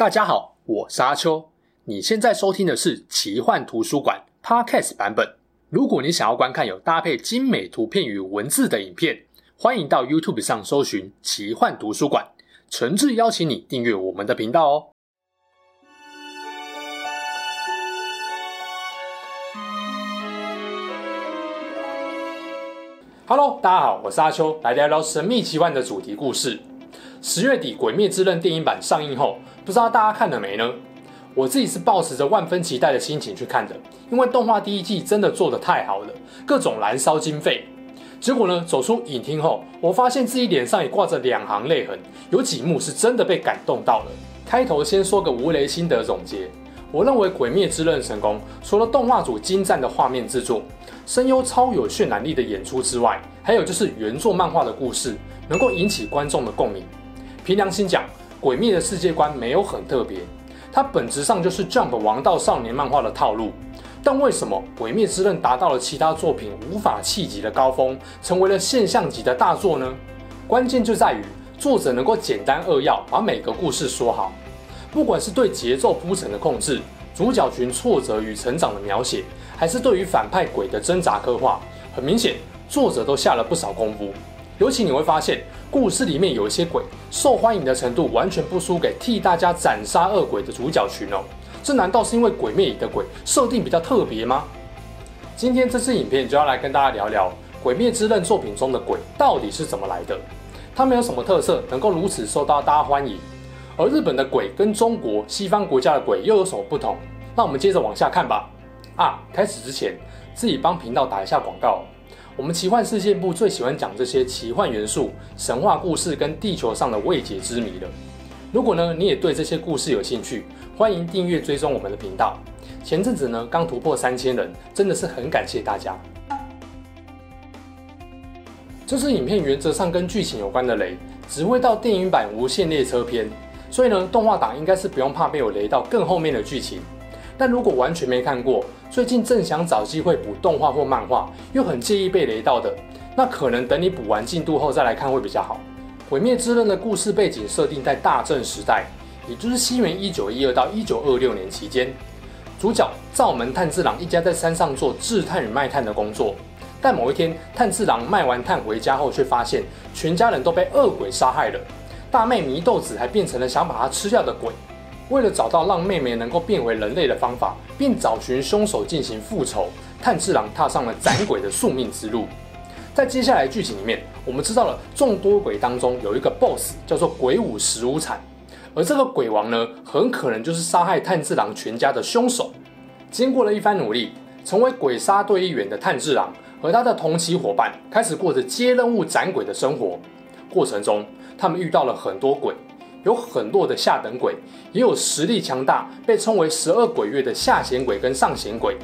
大家好，我是阿秋。你现在收听的是奇幻图书馆 Podcast 版本。如果你想要观看有搭配精美图片与文字的影片，欢迎到 YouTube 上搜寻奇幻图书馆。诚挚邀请你订阅我们的频道哦。Hello，大家好，我是阿秋，来聊聊神秘奇幻的主题故事。十月底，《鬼灭之刃》电影版上映后，不知道大家看了没呢？我自己是抱持着万分期待的心情去看的，因为动画第一季真的做得太好了，各种燃烧经费。结果呢，走出影厅后，我发现自己脸上也挂着两行泪痕，有几幕是真的被感动到了。开头先说个无雷心得总结，我认为《鬼灭之刃》成功，除了动画组精湛的画面制作、声优超有渲染力的演出之外，还有就是原作漫画的故事能够引起观众的共鸣。凭良心讲，《鬼灭》的世界观没有很特别，它本质上就是 Jump 王道少年漫画的套路。但为什么《鬼灭之刃》达到了其他作品无法企及的高峰，成为了现象级的大作呢？关键就在于作者能够简单扼要把每个故事说好，不管是对节奏铺陈的控制、主角群挫折与成长的描写，还是对于反派鬼的挣扎刻画，很明显作者都下了不少功夫。尤其你会发现，故事里面有一些鬼受欢迎的程度完全不输给替大家斩杀恶鬼的主角群哦。这难道是因为《鬼灭》里的鬼设定比较特别吗？今天这支影片就要来跟大家聊聊《鬼灭之刃》作品中的鬼到底是怎么来的，他们有什么特色能够如此受到大家欢迎？而日本的鬼跟中国西方国家的鬼又有什么不同？那我们接着往下看吧。啊，开始之前自己帮频道打一下广告。我们奇幻事件部最喜欢讲这些奇幻元素、神话故事跟地球上的未解之谜了。如果呢，你也对这些故事有兴趣，欢迎订阅追踪我们的频道。前阵子呢，刚突破三千人，真的是很感谢大家。这支影片原则上跟剧情有关的雷，只会到电影版无限列车篇，所以呢，动画党应该是不用怕被我雷到更后面的剧情。但如果完全没看过，最近正想找机会补动画或漫画，又很介意被雷到的，那可能等你补完进度后再来看会比较好。《毁灭之刃》的故事背景设定在大正时代，也就是西元一九一二到一九二六年期间。主角灶门炭治郎一家在山上做制炭与卖炭的工作，但某一天，炭治郎卖完炭回家后，却发现全家人都被恶鬼杀害了，大妹祢豆子还变成了想把他吃掉的鬼。为了找到让妹妹能够变回人类的方法，并找寻凶手进行复仇，炭治郎踏上了斩鬼的宿命之路。在接下来剧情里面，我们知道了众多鬼当中有一个 BOSS 叫做鬼舞十无惨，而这个鬼王呢，很可能就是杀害炭治郎全家的凶手。经过了一番努力，成为鬼杀队一员的炭治郎和他的同期伙伴开始过着接任务斩鬼的生活。过程中，他们遇到了很多鬼。有很多的下等鬼，也有实力强大，被称为十二鬼月的下弦鬼跟上弦鬼。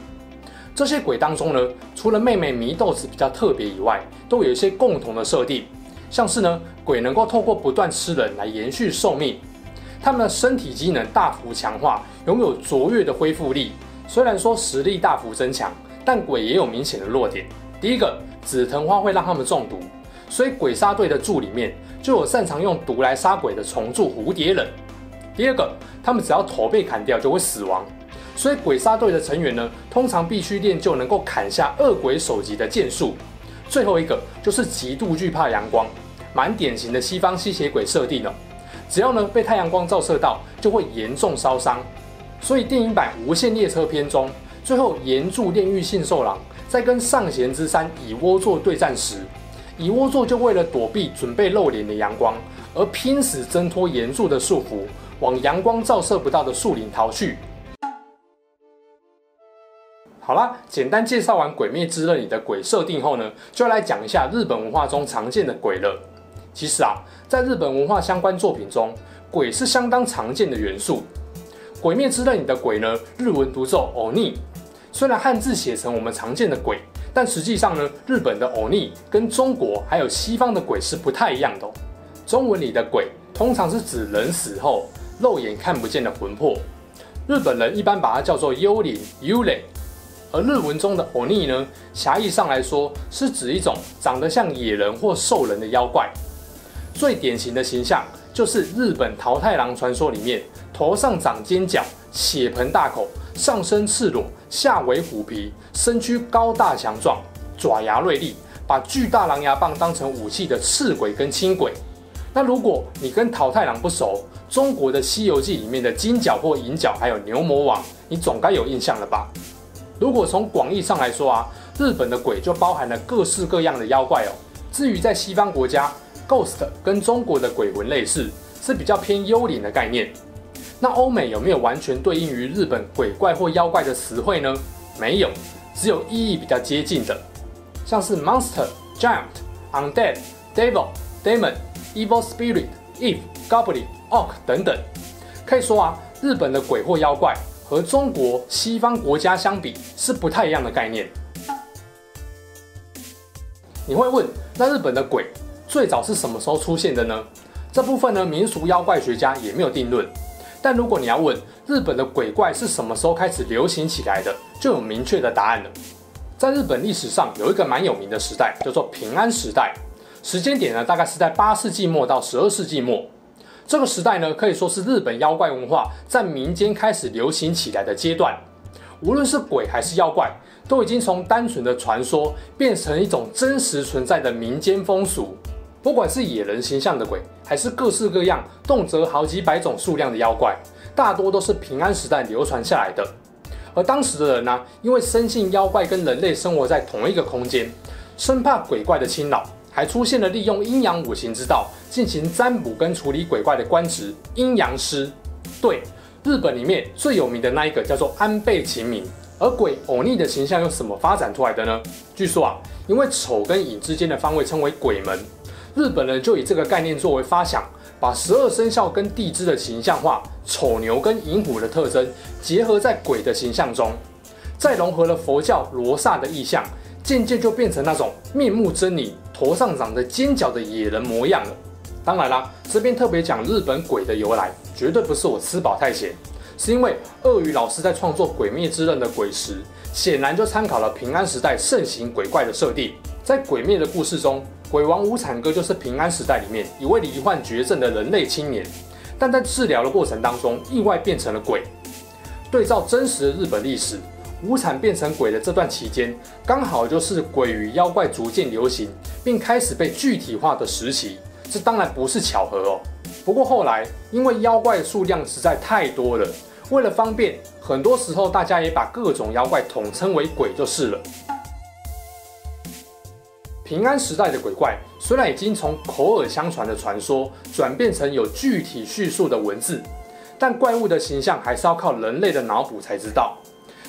这些鬼当中呢，除了妹妹祢豆子比较特别以外，都有一些共同的设定，像是呢，鬼能够透过不断吃人来延续寿命，他们的身体机能大幅强化，拥有卓越的恢复力。虽然说实力大幅增强，但鬼也有明显的弱点。第一个，紫藤花会让他们中毒。所以鬼杀队的柱里面就有擅长用毒来杀鬼的虫柱蝴蝶忍。第二个，他们只要头被砍掉就会死亡，所以鬼杀队的成员呢，通常必须练就能够砍下恶鬼首级的剑术。最后一个就是极度惧怕阳光，蛮典型的西方吸血鬼设定了。只要呢被太阳光照射到，就会严重烧伤。所以电影版无限列车篇中，最后炎柱炼狱杏寿郎在跟上弦之山蚁窝座对战时。蚁窝座就为了躲避准备露脸的阳光，而拼死挣脱炎柱的束缚，往阳光照射不到的树林逃去。好啦，简单介绍完《鬼灭之刃》里的鬼设定后呢，就要来讲一下日本文化中常见的鬼了。其实啊，在日本文化相关作品中，鬼是相当常见的元素。《鬼灭之刃》里的鬼呢，日文读作 “Oni”，虽然汉字写成我们常见的鬼。但实际上呢，日本的欧尼跟中国还有西方的鬼是不太一样的。中文里的鬼通常是指人死后肉眼看不见的魂魄，日本人一般把它叫做幽灵 （yure），。而日文中的欧尼呢，狭义上来说是指一种长得像野人或兽人的妖怪。最典型的形象就是日本桃太郎传说里面头上长尖角，血盆大口，上身赤裸，下为虎皮，身躯高大强壮，爪牙锐利，把巨大狼牙棒当成武器的赤鬼跟青鬼。那如果你跟桃太郎不熟，中国的《西游记》里面的金角或银角，还有牛魔王，你总该有印象了吧？如果从广义上来说啊，日本的鬼就包含了各式各样的妖怪哦。至于在西方国家，ghost 跟中国的鬼魂类似，是比较偏幽灵的概念。那欧美有没有完全对应于日本鬼怪或妖怪的词汇呢？没有，只有意义比较接近的，像是 monster、giant、undead、devil、demon、evil spirit、if、goblin、orc 等等。可以说啊，日本的鬼或妖怪和中国西方国家相比是不太一样的概念。你会问，那日本的鬼最早是什么时候出现的呢？这部分呢，民俗妖怪学家也没有定论。但如果你要问日本的鬼怪是什么时候开始流行起来的，就有明确的答案了。在日本历史上有一个蛮有名的时代，叫做平安时代。时间点呢，大概是在八世纪末到十二世纪末。这个时代呢，可以说是日本妖怪文化在民间开始流行起来的阶段。无论是鬼还是妖怪，都已经从单纯的传说变成一种真实存在的民间风俗。不管是野人形象的鬼，还是各式各样、动辄好几百种数量的妖怪，大多都是平安时代流传下来的。而当时的人呢、因为深信妖怪跟人类生活在同一个空间，生怕鬼怪的侵扰，还出现了利用阴阳五行之道进行占卜跟处理鬼怪的官职——阴阳师。对，日本里面最有名的那一个叫做安倍晴明。而鬼偶逆的形象又怎么发展出来的呢？据说啊，因为丑跟寅之间的方位称为鬼门。日本人就以这个概念作为发想，把十二生肖跟地支的形象化，丑牛跟寅虎的特征结合在鬼的形象中，再融合了佛教罗刹的意象，渐渐就变成那种面目狰狞、头上长着尖角的野人模样了。当然啦，这边特别讲日本鬼的由来，绝对不是我吃饱太闲，是因为鳄鱼老师在创作《鬼灭之刃》的鬼时，显然就参考了平安时代盛行鬼怪的设定，在鬼灭的故事中。鬼王无惨哥就是平安时代里面一位罹患绝症的人类青年，但在治疗的过程当中意外变成了鬼。对照真实的日本历史，无惨变成鬼的这段期间，刚好就是鬼与妖怪逐渐流行并开始被具体化的时期。这当然不是巧合哦。不过后来因为妖怪数量实在太多了，为了方便，很多时候大家也把各种妖怪统称为鬼就是了。平安时代的鬼怪虽然已经从口耳相传的传说转变成有具体叙述的文字，但怪物的形象还是要靠人类的脑补才知道。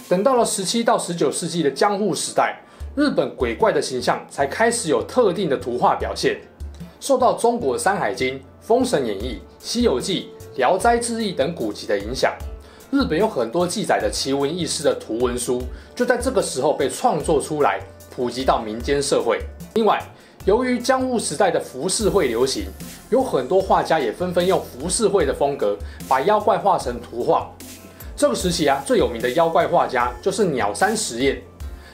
等到了十七到十九世纪的江户时代，日本鬼怪的形象才开始有特定的图画表现。受到中国《山海经》《封神演义》《西游记》《聊斋志异》等古籍的影响，日本有很多记载的奇闻异事的图文书，就在这个时候被创作出来，普及到民间社会。另外，由于江户时代的浮世绘流行，有很多画家也纷纷用浮世绘的风格把妖怪画成图画。这个时期啊，最有名的妖怪画家就是鸟山石彦。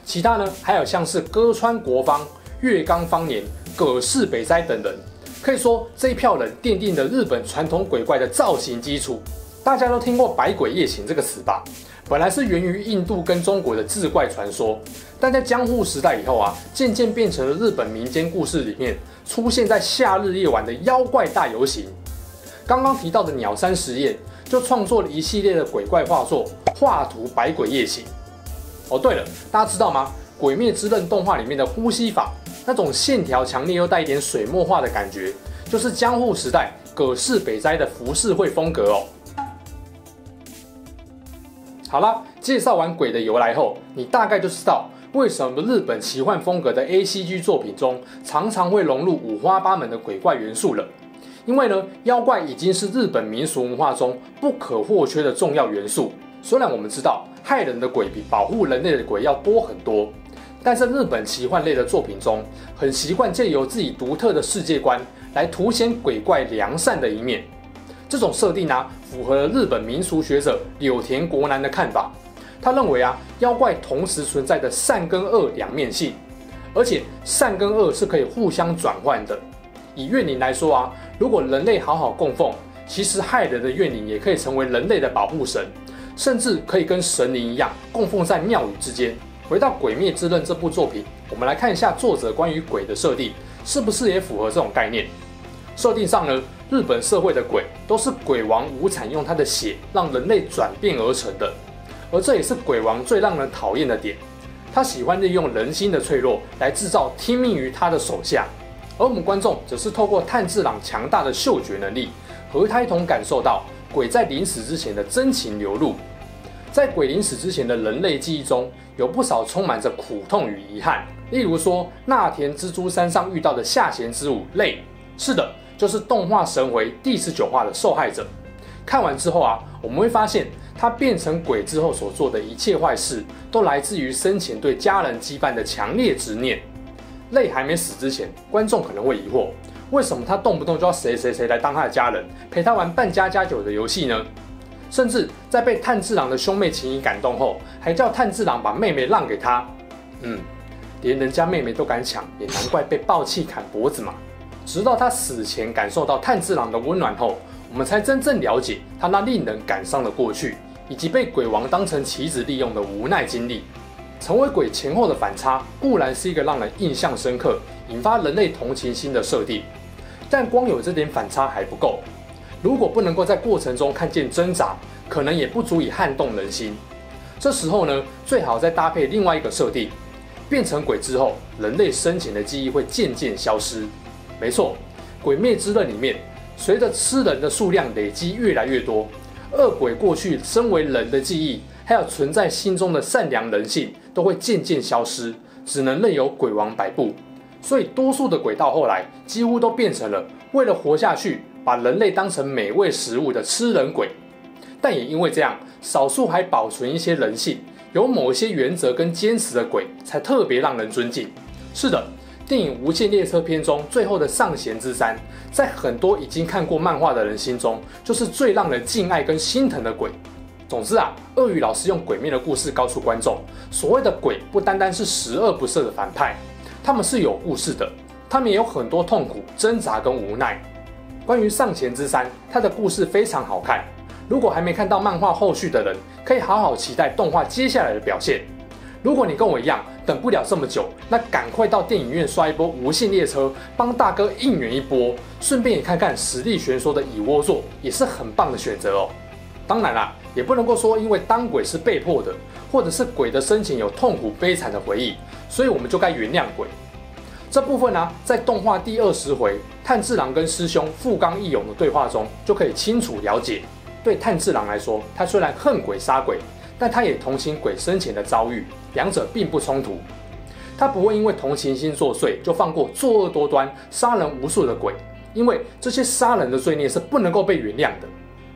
其他呢，还有像是歌川国芳、月冈芳年、葛饰北斋等人。可以说，这一票人奠定了日本传统鬼怪的造型基础。大家都听过“百鬼夜行”这个词吧？本来是源于印度跟中国的志怪传说，但在江户时代以后啊，渐渐变成了日本民间故事里面出现在夏日夜晚的妖怪大游行。刚刚提到的鸟山石彦就创作了一系列的鬼怪画作，画图《百鬼夜行》。哦，对了，大家知道吗？《鬼灭之刃》动画里面的呼吸法，那种线条强烈又带一点水墨画的感觉，就是江户时代葛饰北斋的浮世绘风格哦。好了，介绍完鬼的由来后，你大概就知道为什么日本奇幻风格的 ACG 作品中常常会融入五花八门的鬼怪元素了。因为呢，妖怪已经是日本民俗文化中不可或缺的重要元素。虽然我们知道害人的鬼比保护人类的鬼要多很多，但是日本奇幻类的作品中，很习惯借由自己独特的世界观来凸显鬼怪良善的一面。这种设定啊，符合了日本民俗学者柳田国男的看法。他认为啊，妖怪同时存在的善跟恶两面性，而且善跟恶是可以互相转换的。以怨灵来说啊，如果人类好好供奉，其实害人的怨灵也可以成为人类的保护神，甚至可以跟神灵一样供奉在庙宇之间。回到《鬼灭之刃》这部作品，我们来看一下作者关于鬼的设定，是不是也符合这种概念？设定上呢，日本社会的鬼都是鬼王无惨用他的血让人类转变而成的，而这也是鬼王最让人讨厌的点。他喜欢利用人心的脆弱来制造听命于他的手下，而我们观众则是透过炭治郎强大的嗅觉能力，和他一同感受到鬼在临死之前的真情流露。在鬼临死之前的人类记忆中，有不少充满着苦痛与遗憾。例如说，那田蜘蛛山上遇到的下弦之舞泪，是的，就是动画神回第十九话的受害者。看完之后啊，我们会发现。他变成鬼之后所做的一切坏事，都来自于生前对家人羁绊的强烈执念。泪还没死之前，观众可能会疑惑，为什么他动不动就要谁谁谁来当他的家人，陪他玩扮家家酒的游戏呢？甚至在被炭治郎的兄妹情谊感动后，还叫炭治郎把妹妹让给他。嗯，连人家妹妹都敢抢，也难怪被爆气砍脖子嘛。直到他死前感受到炭治郎的温暖后，我们才真正了解他那令人感伤的过去，以及被鬼王当成棋子利用的无奈经历。成为鬼前后的反差固然是一个让人印象深刻、引发人类同情心的设定，但光有这点反差还不够。如果不能够在过程中看见挣扎，可能也不足以撼动人心。这时候呢，最好再搭配另外一个设定：变成鬼之后，人类生前的记忆会渐渐消失。没错，《鬼灭之刃》里面。随着吃人的数量累积越来越多，恶鬼过去身为人的记忆，还有存在心中的善良人性，都会渐渐消失，只能任由鬼王摆布。所以，多数的鬼到后来，几乎都变成了为了活下去，把人类当成美味食物的吃人鬼。但也因为这样，少数还保存一些人性，有某些原则跟坚持的鬼，才特别让人尊敬。是的。电影《无限列车篇》中最后的上弦之山，在很多已经看过漫画的人心中，就是最让人敬爱跟心疼的鬼。总之啊，鳄鱼老师用鬼灭的故事告诉观众，所谓的鬼不单单是十恶不赦的反派，他们是有故事的，他们也有很多痛苦、挣扎跟无奈。关于上弦之山，它的故事非常好看。如果还没看到漫画后续的人，可以好好期待动画接下来的表现。如果你跟我一样等不了这么久，那赶快到电影院刷一波《无限列车》，帮大哥应援一波，顺便也看看实力悬殊的蚁窝座，也是很棒的选择哦。当然啦，也不能够说因为当鬼是被迫的，或者是鬼的生前有痛苦悲惨的回忆，所以我们就该原谅鬼。这部分呢、在动画第二十回炭治郎跟师兄富冈义勇的对话中，就可以清楚了解。对炭治郎来说，他虽然恨鬼杀鬼。但他也同情鬼生前的遭遇，两者并不冲突。他不会因为同情心作祟就放过作恶多端、杀人无数的鬼，因为这些杀人的罪孽是不能够被原谅的。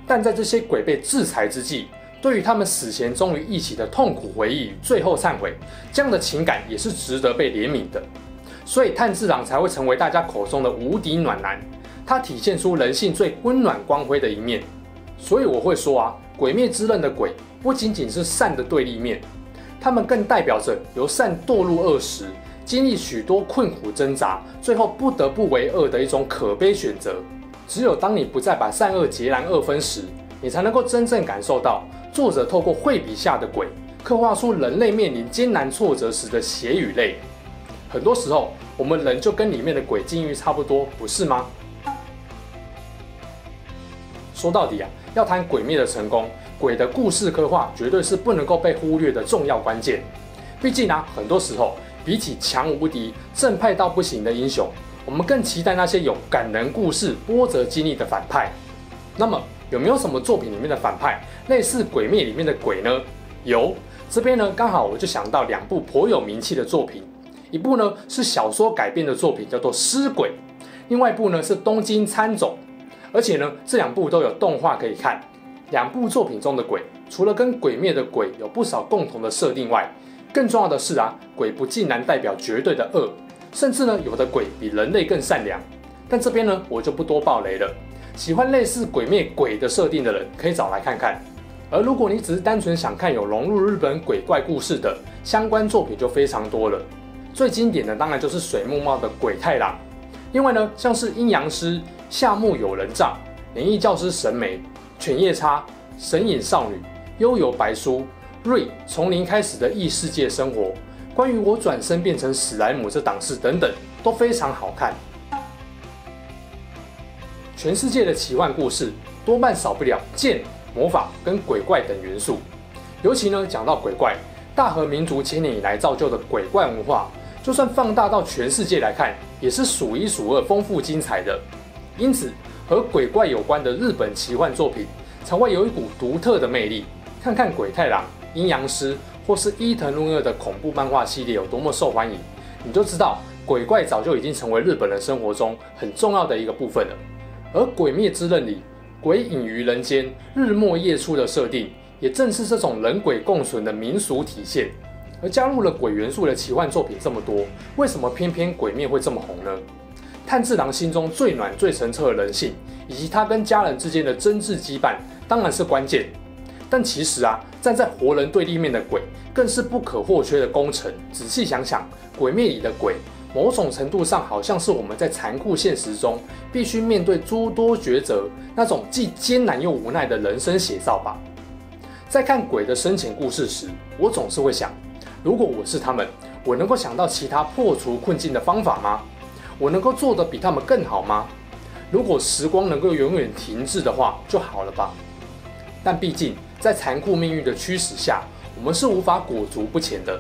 但在这些鬼被制裁之际，对于他们死前终于一起的痛苦回忆与最后忏悔，这样的情感也是值得被怜悯的。所以炭治郎才会成为大家口中的无敌暖男，他体现出人性最温暖光辉的一面。所以我会说啊。鬼灭之刃的鬼不仅仅是善的对立面，他们更代表着由善堕入恶时，经历许多困苦挣扎，最后不得不为恶的一种可悲选择。只有当你不再把善恶截然二分时，你才能够真正感受到作者透过绘笔下的鬼，刻画出人类面临艰难挫折时的血与泪。很多时候，我们人就跟里面的鬼境遇差不多，不是吗？说到底啊。要谈鬼灭的成功，鬼的故事刻画绝对是不能够被忽略的重要关键。毕竟啊，很多时候比起强无敌、正派到不行的英雄，我们更期待那些有感人故事、波折经历的反派。那么，有没有什么作品里面的反派类似鬼灭里面的鬼呢？有，这边呢刚好我就想到两部颇有名气的作品，一部呢是小说改编的作品，叫做《尸鬼》，另外一部呢是《东京喰种》。而且呢，这两部都有动画可以看。两部作品中的鬼，除了跟《鬼灭》的鬼有不少共同的设定外，更重要的是啊，鬼不竟然代表绝对的恶，甚至呢，有的鬼比人类更善良。但这边呢，我就不多爆雷了。喜欢类似《鬼灭》鬼的设定的人，可以找来看看。而如果你只是单纯想看有融入日本鬼怪故事的相关作品，就非常多了。最经典的当然就是水木茂的《鬼太郎》。另外呢，像是阴阳师。夏目友人帐，灵异教师神眉、犬夜叉、神隐少女、幽游白书、瑞从零开始的异世界生活，关于我转身变成史莱姆这档事等等都非常好看。全世界的奇幻故事多半少不了剑、魔法跟鬼怪等元素，尤其呢讲到鬼怪，大和民族千年以来造就的鬼怪文化，就算放大到全世界来看，也是数一数二丰富精彩的。因此，和鬼怪有关的日本奇幻作品，才会有一股独特的魅力。看看鬼太郎、阴阳师，或是伊藤润二的恐怖漫画系列有多么受欢迎，你就知道鬼怪早就已经成为日本人生活中很重要的一个部分了。而《鬼灭之刃》里鬼隐于人间、日没夜出的设定，也正是这种人鬼共存的民俗体现。而加入了鬼元素的奇幻作品这么多，为什么偏偏鬼灭会这么红呢？炭治郎心中最暖、最澄澈的人性，以及他跟家人之间的真挚羁绊，当然是关键。但其实啊，站在活人对立面的鬼，更是不可或缺的功臣。仔细想想，鬼灭里的鬼，某种程度上好像是我们在残酷现实中必须面对诸多抉择，那种既艰难又无奈的人生写照吧。在看鬼的生前故事时，我总是会想，如果我是他们，我能够想到其他破除困境的方法吗？我能够做得比他们更好吗？如果时光能够永远停滞的话，就好了吧。但毕竟在残酷命运的驱使下，我们是无法裹足不前的。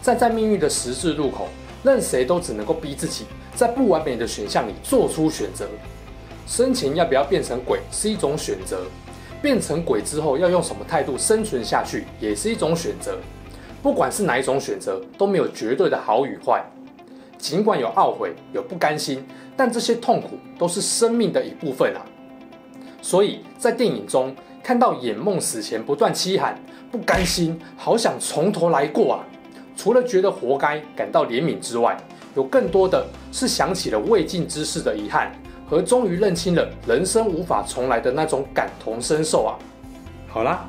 站在命运的十字路口，任谁都只能够逼自己在不完美的选项里做出选择。生前要不要变成鬼是一种选择，变成鬼之后要用什么态度生存下去也是一种选择。不管是哪一种选择，都没有绝对的好与坏。尽管有懊悔，有不甘心，但这些痛苦都是生命的一部分啊。所以在电影中看到魇梦死前不断凄喊“不甘心，好想从头来过啊”，除了觉得活该、感到怜悯之外，有更多的是想起了未尽之事的遗憾，和终于认清了人生无法重来的那种感同身受啊。好啦。